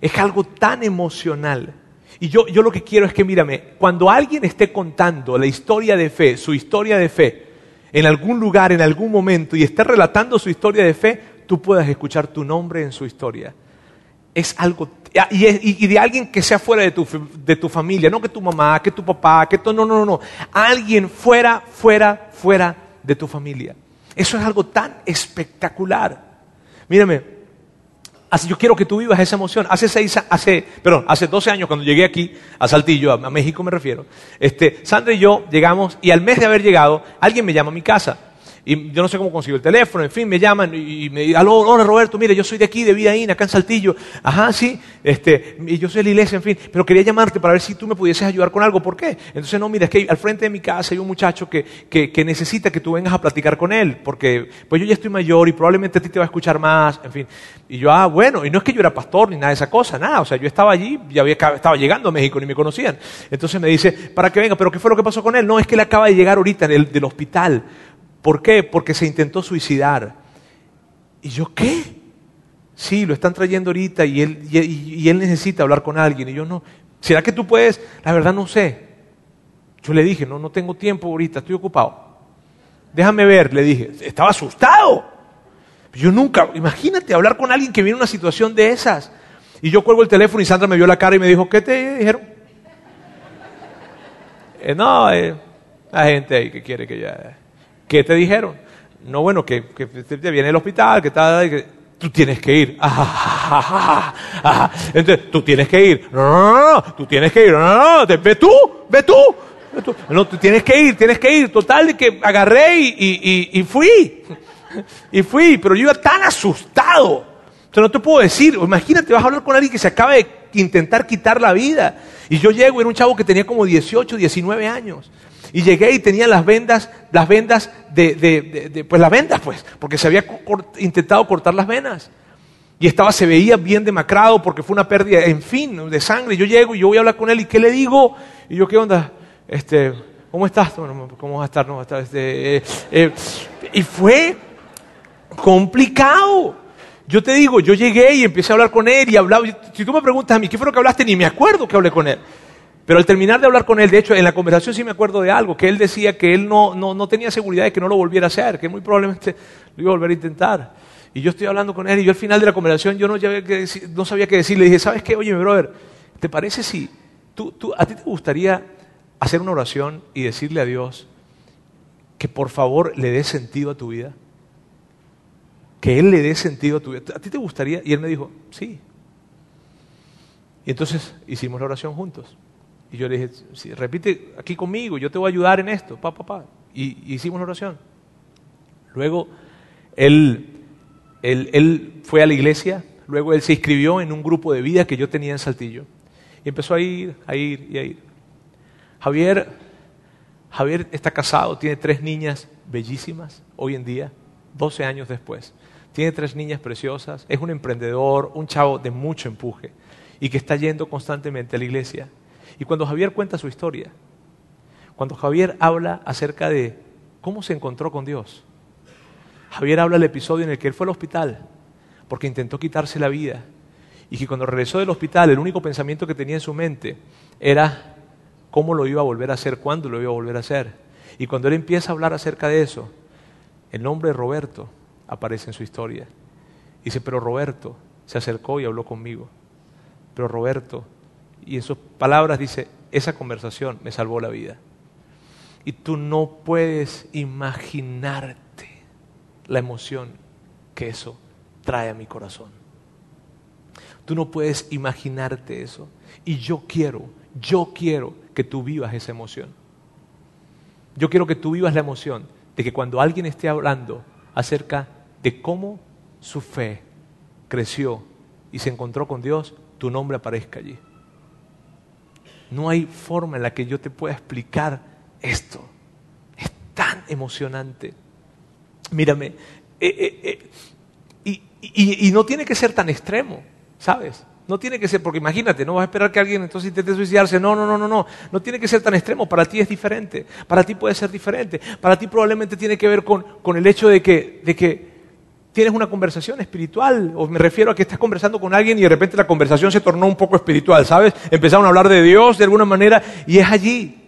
Es algo tan emocional. Y yo, yo lo que quiero es que, mírame, cuando alguien esté contando la historia de fe, su historia de fe, en algún lugar, en algún momento, y esté relatando su historia de fe, tú puedas escuchar tu nombre en su historia. Es algo y, de alguien que sea fuera de tu, de tu familia, no que tu mamá, que tu papá, que tu, no, no, no, no, alguien fuera, fuera, fuera de tu familia. Eso es algo tan espectacular. Mírame, así yo quiero que tú vivas esa emoción. Hace seis, hace, perdón, hace 12 años cuando llegué aquí a Saltillo, a, México me refiero, este, Sandra y yo llegamos y al mes de haber llegado, alguien me llama a mi casa. Y yo no sé cómo consigo el teléfono, en fin, me llaman y me dicen, hola Roberto, mire, yo soy de aquí, de Vidaín, acá en Saltillo. Ajá, sí, este, y yo soy de la iglesia, en fin, pero quería llamarte para ver si tú me pudieses ayudar con algo. ¿Por qué? Entonces, no, mira, es que al frente de mi casa hay un muchacho que, que, necesita que tú vengas a platicar con él, porque pues yo ya estoy mayor y probablemente a ti te va a escuchar más, en fin. Y yo, ah, bueno, y no es que yo era pastor ni nada de esa cosa, nada, o sea, yo estaba allí, ya había, estaba llegando a México, ni me conocían. Entonces me dice, para que venga, pero ¿qué fue lo que pasó con él? No, es que él acaba de llegar ahorita del, del hospital ¿Por qué? Porque se intentó suicidar. ¿Y yo qué? Sí, lo están trayendo ahorita y él, y, él necesita hablar con alguien. Y yo no. ¿Será que tú puedes? La verdad no sé. Yo le dije, no, no tengo tiempo ahorita, estoy ocupado. Déjame ver, le dije. Estaba asustado. Yo nunca, imagínate hablar con alguien que viene en una situación de esas. Y yo cuelgo el teléfono y Sandra me vio la cara y me dijo, ¿qué te dijeron? Eh, no, eh, la gente ahí que quiere que ya... ¿Qué te dijeron? No, bueno, que, te viene el hospital, que que, tú tienes que ir. Entonces, tú tienes que ir. No, no, no, no, tú tienes que ir. No, no, no, ve tú, ve tú. No, tú tienes que ir, tienes que ir. Total, que agarré y, y, y, fui. Y fui, pero yo iba tan asustado. Entonces no te puedo decir, imagínate, vas a hablar con alguien que se acaba de intentar quitar la vida. Y yo llego, era un chavo que tenía como 18, 19 años. Y llegué y tenía las vendas, las vendas de, pues las vendas, pues, porque se había intentado cortar las venas. Y estaba, se veía bien demacrado porque fue una pérdida, en fin, de sangre. Yo llego y yo voy a hablar con él y ¿qué le digo? Y yo, ¿qué onda? Este, ¿cómo estás? ¿cómo vas a estar? No, este, eh, eh, y fue complicado. Yo te digo, yo llegué y empecé a hablar con él y hablaba. Si tú me preguntas a mí, ¿qué fue lo que hablaste? Ni me acuerdo que hablé con él. Pero al terminar de hablar con él, de hecho, en la conversación sí me acuerdo de algo, que él decía que él no, no, tenía seguridad de que no lo volviera a hacer, que muy probablemente lo iba a volver a intentar. Y yo estoy hablando con él y yo al final de la conversación yo no, no sabía qué decir. Le dije, ¿sabes qué? Oye, mi brother, ¿te parece si tú, tú, a ti te gustaría hacer una oración y decirle a Dios que por favor le dé sentido a tu vida? Que Él le dé sentido a tu vida. ¿A ti te gustaría? Y él me dijo, sí. Y entonces hicimos la oración juntos. Y yo le dije, repite aquí conmigo, yo te voy a ayudar en esto, pa, pa, pa. Y, hicimos la oración. Luego, él, él, él, fue a la iglesia, luego él se inscribió en un grupo de vida que yo tenía en Saltillo. Y empezó a ir, a ir y a ir. Javier, Javier está casado, tiene tres niñas bellísimas hoy en día, 12 años después. Tiene tres niñas preciosas, es un emprendedor, un chavo de mucho empuje y que está yendo constantemente a la iglesia. Y cuando Javier cuenta su historia, cuando Javier habla acerca de cómo se encontró con Dios, Javier habla del episodio en el que él fue al hospital porque intentó quitarse la vida y que cuando regresó del hospital el único pensamiento que tenía en su mente era cómo lo iba a volver a hacer, cuándo lo iba a volver a hacer. Y cuando él empieza a hablar acerca de eso, el nombre de Roberto aparece en su historia. Dice, pero Roberto se acercó y habló conmigo. Pero Roberto, y en sus palabras dice, esa conversación me salvó la vida. Y tú no puedes imaginarte la emoción que eso trae a mi corazón. Tú no puedes imaginarte eso. Y yo quiero, yo quiero que tú vivas esa emoción. Yo quiero que tú vivas la emoción de que cuando alguien esté hablando acerca de cómo su fe creció y se encontró con Dios, tu nombre aparezca allí. No hay forma en la que yo te pueda explicar esto. Es tan emocionante. Mírame, eh, eh, eh, y, no tiene que ser tan extremo, ¿sabes? No tiene que ser, porque imagínate, no vas a esperar que alguien entonces intente suicidarse. No, no, no, no, no. No tiene que ser tan extremo. Para ti es diferente. Para ti puede ser diferente. Para ti probablemente tiene que ver con, con el hecho de que, de que tienes una conversación espiritual, o me refiero a que estás conversando con alguien y de repente la conversación se tornó un poco espiritual, ¿sabes? Empezaron a hablar de Dios de alguna manera y es allí.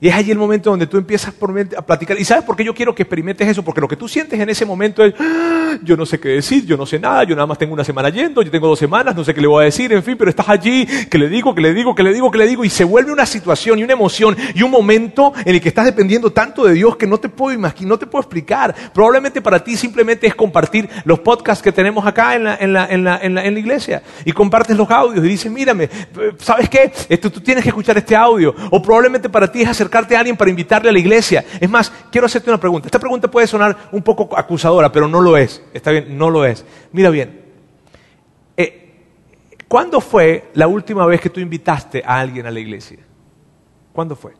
Y es allí el momento donde tú empiezas a platicar. ¿Y sabes por qué yo quiero que experimentes eso? Porque lo que tú sientes en ese momento es, ah, yo no sé qué decir, yo no sé nada, yo nada más tengo una semana yendo, yo tengo dos semanas, no sé qué le voy a decir, en fin, pero estás allí, que le digo, que le digo, que le digo, que le digo, y se vuelve una situación y una emoción y un momento en el que estás dependiendo tanto de Dios que no te puedo imaginar, no te puedo explicar. Probablemente para ti simplemente es compartir los podcasts que tenemos acá en la, en la, en la, en la, iglesia y compartes los audios y dices, mírame, ¿sabes qué? Esto, tú tienes que escuchar este audio. O probablemente para ti es hacer acercarte a alguien para invitarle a la iglesia. Es más, quiero hacerte una pregunta. Esta pregunta puede sonar un poco acusadora, pero no lo es. Está bien, no lo es. Mira bien. Eh, ¿Cuándo fue la última vez que tú invitaste a alguien a la iglesia? ¿Cuándo fue?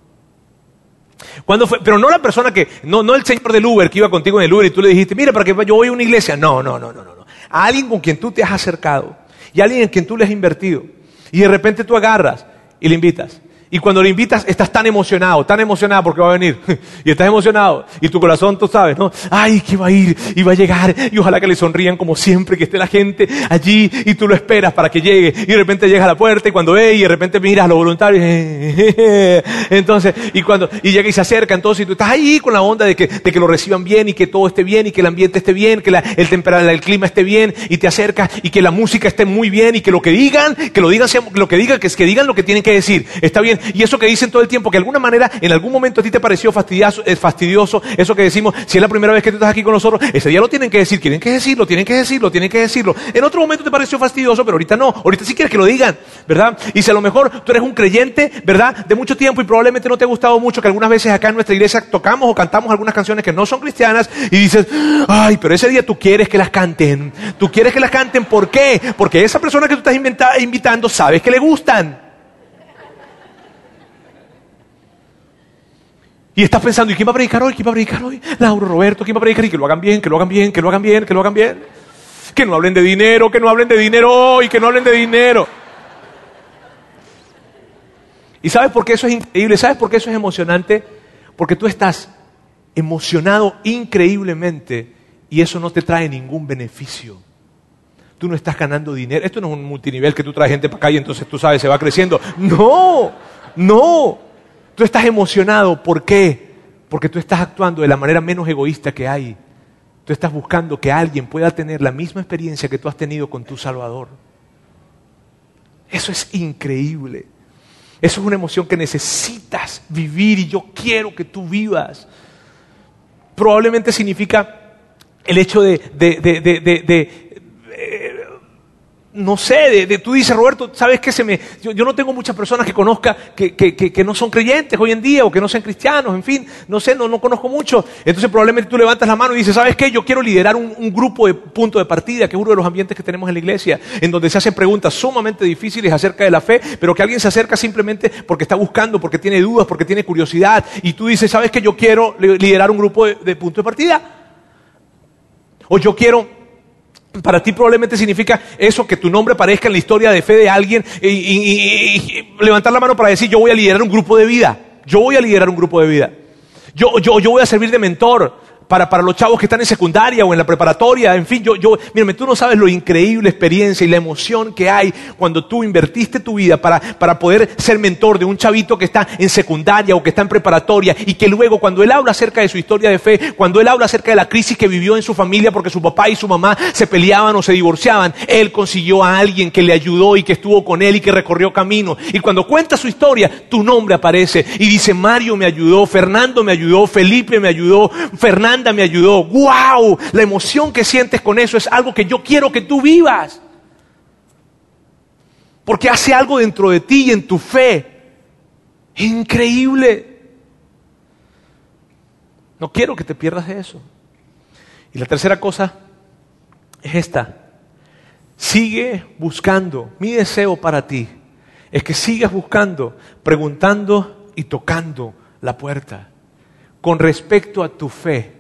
¿Cuándo fue? Pero no la persona que, no, no el señor del Uber que iba contigo en el Uber y tú le dijiste, mira, para que yo voy a una iglesia. No, no, no, no, no. A alguien con quien tú te has acercado y a alguien en quien tú le has invertido. Y de repente tú agarras y le invitas. Y cuando le invitas, estás tan emocionado, tan emocionado porque va a venir. y estás emocionado. Y tu corazón, tú sabes, ¿no? Ay, que va a ir y va a llegar. Y ojalá que le sonrían como siempre, que esté la gente allí y tú lo esperas para que llegue. Y de repente llega a la puerta y cuando ve y de repente miras a los voluntarios. entonces, y cuando, y llega y se acerca, entonces y tú estás ahí con la onda de que, de que lo reciban bien y que todo esté bien y que el ambiente esté bien, que la, el el clima esté bien y te acercas y que la música esté muy bien y que lo que digan, que lo digan, lo que digan, que, que digan lo que tienen que decir. Está bien y eso que dicen todo el tiempo, que de alguna manera, en algún momento a ti te pareció fastidioso, eh, fastidioso, eso que decimos, si es la primera vez que tú estás aquí con nosotros, ese día lo tienen que decir, tienen que decirlo, tienen que decirlo, tienen que decirlo. En otro momento te pareció fastidioso, pero ahorita no, ahorita sí quieres que lo digan, ¿verdad? Y si a lo mejor tú eres un creyente, ¿verdad? De mucho tiempo y probablemente no te ha gustado mucho que algunas veces acá en nuestra iglesia tocamos o cantamos algunas canciones que no son cristianas y dices, ay, pero ese día tú quieres que las canten. Tú quieres que las canten, ¿por qué? Porque esa persona que tú estás invitando sabes que le gustan. Y estás pensando, ¿y quién va a predicar hoy? ¿Quién va a predicar hoy? Lauro, Roberto, ¿quién va a predicar? Y que lo hagan bien, que lo hagan bien, que lo hagan bien, que lo hagan bien. Que no hablen de dinero, que no hablen de dinero hoy, que no hablen de dinero. ¿Y sabes por qué eso es increíble? ¿Sabes por qué eso es emocionante? Porque tú estás emocionado increíblemente y eso no te trae ningún beneficio. Tú no estás ganando dinero. Esto no es un multinivel que tú traes gente para acá y entonces tú sabes, se va creciendo. No, no. Tú estás emocionado, ¿por qué? Porque tú estás actuando de la manera menos egoísta que hay. Tú estás buscando que alguien pueda tener la misma experiencia que tú has tenido con tu Salvador. Eso es increíble. Eso es una emoción que necesitas vivir y yo quiero que tú vivas. Probablemente significa el hecho de, no sé, de, tú dices, Roberto, ¿sabes qué se me... Yo, no tengo muchas personas que conozca que, que- que- no son creyentes hoy en día o que no sean cristianos, en fin, no sé, no, no conozco mucho. Entonces probablemente tú levantas la mano y dices, ¿sabes qué? Yo quiero liderar un, grupo de punto de partida, que es uno de los ambientes que tenemos en la iglesia, en donde se hacen preguntas sumamente difíciles acerca de la fe, pero que alguien se acerca simplemente porque está buscando, porque tiene dudas, porque tiene curiosidad, y tú dices, ¿sabes qué? Yo quiero li- liderar un grupo de- de punto de partida. O yo quiero para ti probablemente significa eso, que tu nombre aparezca en la historia de fe de alguien y, y- levantar la mano para decir, yo voy a liderar un grupo de vida. Yo voy a liderar un grupo de vida. Yo, yo, yo voy a servir de mentor para, para los chavos que están en secundaria o en la preparatoria. En fin, yo, yo, mírame, tú no sabes lo increíble experiencia y la emoción que hay cuando tú invertiste tu vida para, para poder ser mentor de un chavito que está en secundaria o que está en preparatoria y que luego cuando él habla acerca de su historia de fe, cuando él habla acerca de la crisis que vivió en su familia porque su papá y su mamá se peleaban o se divorciaban, él consiguió a alguien que le ayudó y que estuvo con él y que recorrió camino. Y cuando cuenta su historia, tu nombre aparece y dice, Mario me ayudó, Fernando me ayudó, Felipe me ayudó, Me ayudó. ¡Wow! La emoción que sientes con eso es algo que yo quiero que tú vivas. Porque hace algo dentro de ti y en tu fe. Increíble. No quiero que te pierdas de eso. Y la tercera cosa es esta. Sigue buscando. Mi deseo para ti es que sigas buscando, preguntando y tocando la puerta. Con respecto a tu fe,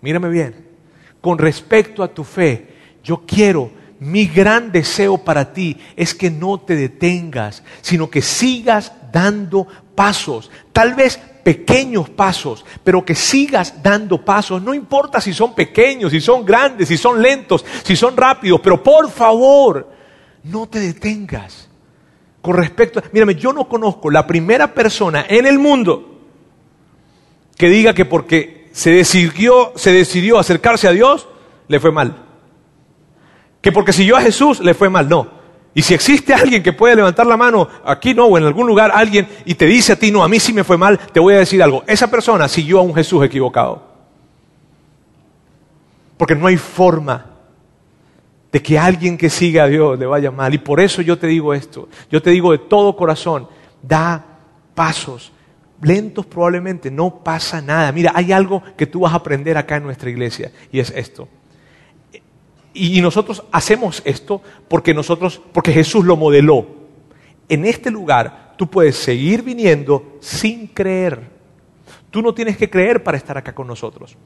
mírame bien, con respecto a tu fe, yo quiero, mi gran deseo para ti es que no te detengas, sino que sigas dando pasos, tal vez pequeños pasos, pero que sigas dando pasos, no importa si son pequeños, si son grandes, si son lentos, si son rápidos, pero por favor, no te detengas. Con respecto, mírame, yo no conozco la primera persona en el mundo que diga que porque se decidió, se decidió acercarse a Dios, le fue mal. Que porque siguió a Jesús, le fue mal. No. Y si existe alguien que puede levantar la mano, aquí no, o en algún lugar, alguien, y te dice a ti, no, a mí sí me fue mal, te voy a decir algo. Esa persona siguió a un Jesús equivocado. Porque no hay forma de que alguien que siga a Dios le vaya mal. Y por eso yo te digo esto. Yo te digo de todo corazón, da pasos. Lentos probablemente, no pasa nada. Mira, hay algo que tú vas a aprender acá en nuestra iglesia y es esto. Y nosotros hacemos esto porque nosotros, porque Jesús lo modeló. En este lugar tú puedes seguir viniendo sin creer. Tú no tienes que creer para estar acá con nosotros.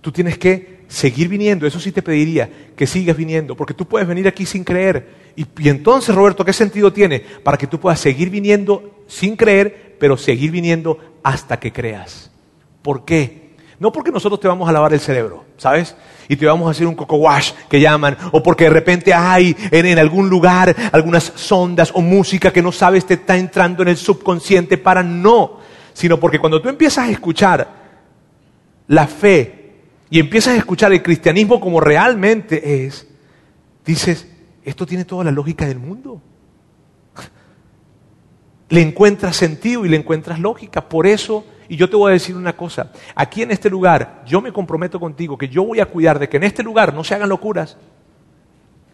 Tú tienes que seguir viniendo. Eso sí te pediría que sigas viniendo, porque tú puedes venir aquí sin creer. Y, y entonces, Roberto, ¿qué sentido tiene? Para que tú puedas seguir viniendo sin creer, pero seguir viniendo hasta que creas. ¿Por qué? No porque nosotros te vamos a lavar el cerebro, ¿sabes? Y te vamos a hacer un coco wash que llaman, o porque de repente hay en, algún lugar algunas sondas o música que no sabes te está entrando en el subconsciente para no, sino porque cuando tú empiezas a escuchar la fe y empiezas a escuchar el cristianismo como realmente es, dices, esto tiene toda la lógica del mundo. Le encuentras sentido y le encuentras lógica. Por eso, y yo te voy a decir una cosa, aquí en este lugar, yo me comprometo contigo que yo voy a cuidar de que en este lugar no se hagan locuras,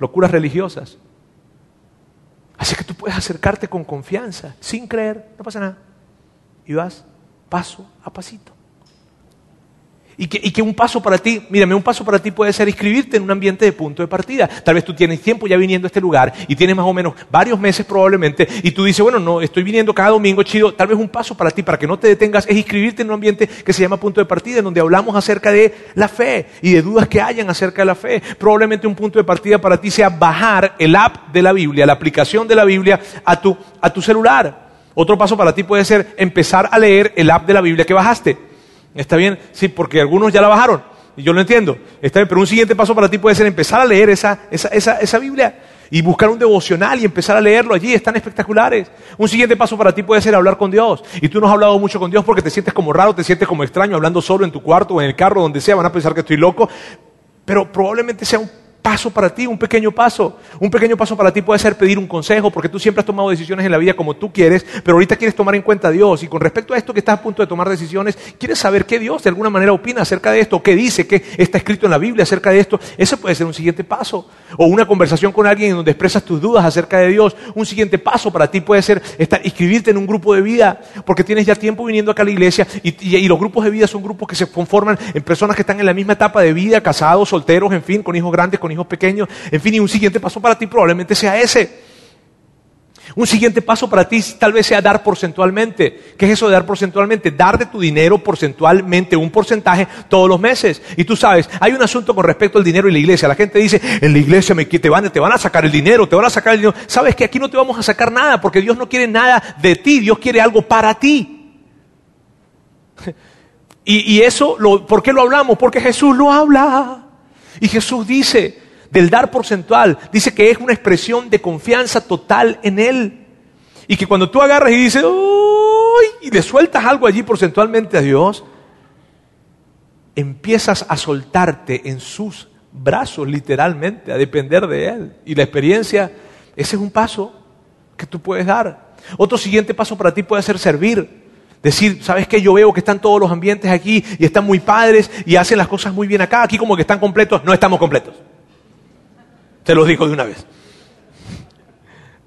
locuras religiosas. Así que tú puedes acercarte con confianza, sin creer, no pasa nada. Y vas paso a pasito. Y que, un paso para ti, mírame, un paso para ti puede ser inscribirte en un ambiente de punto de partida. Tal vez tú tienes tiempo ya viniendo a este lugar y tienes más o menos varios meses probablemente y tú dices, bueno, no, estoy viniendo cada domingo, chido. Tal vez un paso para ti, para que no te detengas, es inscribirte en un ambiente que se llama punto de partida, en donde hablamos acerca de la fe y de dudas que hayan acerca de la fe. Probablemente un punto de partida para ti sea bajar el app de la Biblia, la aplicación de la Biblia a tu, a tu celular. Otro paso para ti puede ser empezar a leer el app de la Biblia que bajaste. ¿Está bien? Sí, porque algunos ya la bajaron. Y yo lo entiendo. Está bien, pero un siguiente paso para ti puede ser empezar a leer esa, esa, esa, esa Biblia y buscar un devocional y empezar a leerlo allí. Están espectaculares. Un siguiente paso para ti puede ser hablar con Dios. Y tú no has hablado mucho con Dios porque te sientes como raro, te sientes como extraño hablando solo en tu cuarto o en el carro, donde sea. Van a pensar que estoy loco. Pero probablemente sea un paso para ti, un pequeño paso. Un pequeño paso para ti puede ser pedir un consejo, porque tú siempre has tomado decisiones en la vida como tú quieres, pero ahorita quieres tomar en cuenta a Dios. Y con respecto a esto que estás a punto de tomar decisiones, quieres saber qué Dios de alguna manera opina acerca de esto, qué dice, qué está escrito en la Biblia acerca de esto. Ese puede ser un siguiente paso. O una conversación con alguien en donde expresas tus dudas acerca de Dios. Un siguiente paso para ti puede ser estar, inscribirte en un grupo de vida, porque tienes ya tiempo viniendo acá a la iglesia y, y los grupos de vida son grupos que se conforman en personas que están en la misma etapa de vida, casados, solteros, en fin, con hijos grandes, con hijos pequeños, en fin, y un siguiente paso para ti probablemente sea ese. Un siguiente paso para ti tal vez sea dar porcentualmente. ¿Qué es eso de dar porcentualmente? Dar de tu dinero porcentualmente, un porcentaje todos los meses. Y tú sabes, hay un asunto con respecto al dinero y la iglesia. La gente dice, en la iglesia me, te, van, te van a sacar el dinero, te van a sacar el dinero. Sabes que aquí no te vamos a sacar nada porque Dios no quiere nada de ti, Dios quiere algo para ti. Y, y eso, ¿por qué lo hablamos? Porque Jesús lo habla. Y Jesús dice, del dar porcentual, dice que es una expresión de confianza total en Él. Y que cuando tú agarras y dices, ¡Uy! y le sueltas algo allí porcentualmente a Dios, empiezas a soltarte en sus brazos, literalmente, a depender de Él. Y la experiencia, ese es un paso que tú puedes dar. Otro siguiente paso para ti puede ser servir. Decir, ¿sabes qué? Yo veo que están todos los ambientes aquí y están muy padres y hacen las cosas muy bien acá. Aquí como que están completos, no estamos completos. Te lo digo de una vez.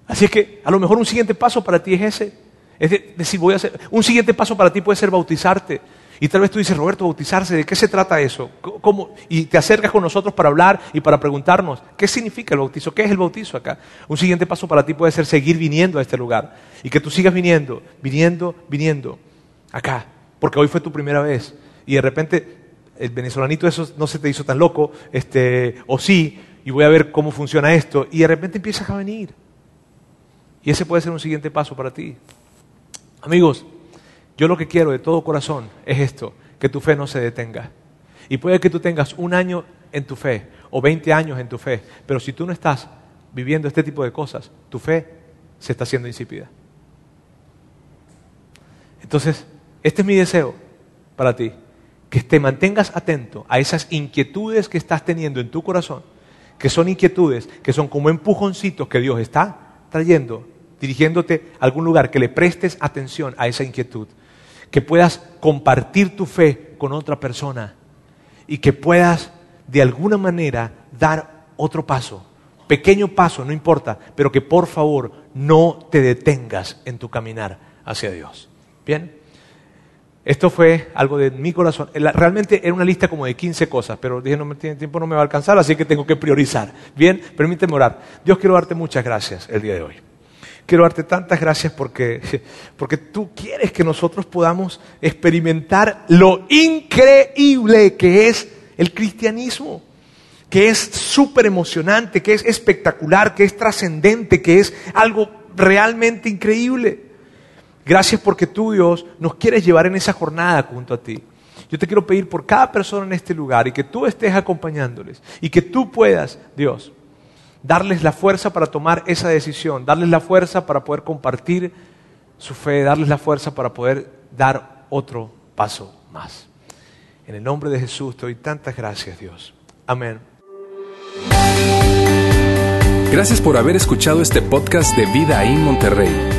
Así es que a lo mejor un siguiente paso para ti es ese. Es decir, voy a hacer. Un siguiente paso para ti puede ser bautizarte. Y tal vez tú dices, Roberto, bautizarse, ¿de qué se trata eso? ¿Cómo? Y te acercas con nosotros para hablar y para preguntarnos, ¿qué significa el bautizo? ¿Qué es el bautizo acá? Un siguiente paso para ti puede ser seguir viniendo a este lugar. Y que tú sigas viniendo, viniendo, viniendo acá. Porque hoy fue tu primera vez. Y de repente el venezolanito eso no se te hizo tan loco, este, o sí, y voy a ver cómo funciona esto, y de repente empiezas a venir. Y ese puede ser un siguiente paso para ti. Amigos, yo lo que quiero de todo corazón es esto, que tu fe no se detenga. Y puede que tú tengas un año en tu fe o 20 años en tu fe, pero si tú no estás viviendo este tipo de cosas, tu fe se está haciendo insípida. Entonces, este es mi deseo para ti, que te mantengas atento a esas inquietudes que estás teniendo en tu corazón que son inquietudes, que son como empujoncitos que Dios está trayendo, dirigiéndote a algún lugar, que le prestes atención a esa inquietud, que puedas compartir tu fe con otra persona y que puedas de alguna manera dar otro paso, pequeño paso, no importa, pero que por favor no te detengas en tu caminar hacia Dios. ¿Bien? Esto fue algo de mi corazón. Realmente era una lista como de 15 cosas, pero dije, no me tiene tiempo, no me va a alcanzar, así que tengo que priorizar. Bien, permíteme orar. Dios, quiero darte muchas gracias el día de hoy. Quiero darte tantas gracias porque, porque tú quieres que nosotros podamos experimentar lo increíble que es el cristianismo, que es súper emocionante, que es espectacular, que es trascendente, que es algo realmente increíble. Gracias porque tú, Dios, nos quieres llevar en esa jornada junto a ti. Yo te quiero pedir por cada persona en este lugar y que tú estés acompañándoles y que tú puedas, Dios, darles la fuerza para tomar esa decisión, darles la fuerza para poder compartir su fe, darles la fuerza para poder dar otro paso más. En el nombre de Jesús te doy tantas gracias, Dios. Amén. Gracias por haber escuchado este podcast de Vida en Monterrey.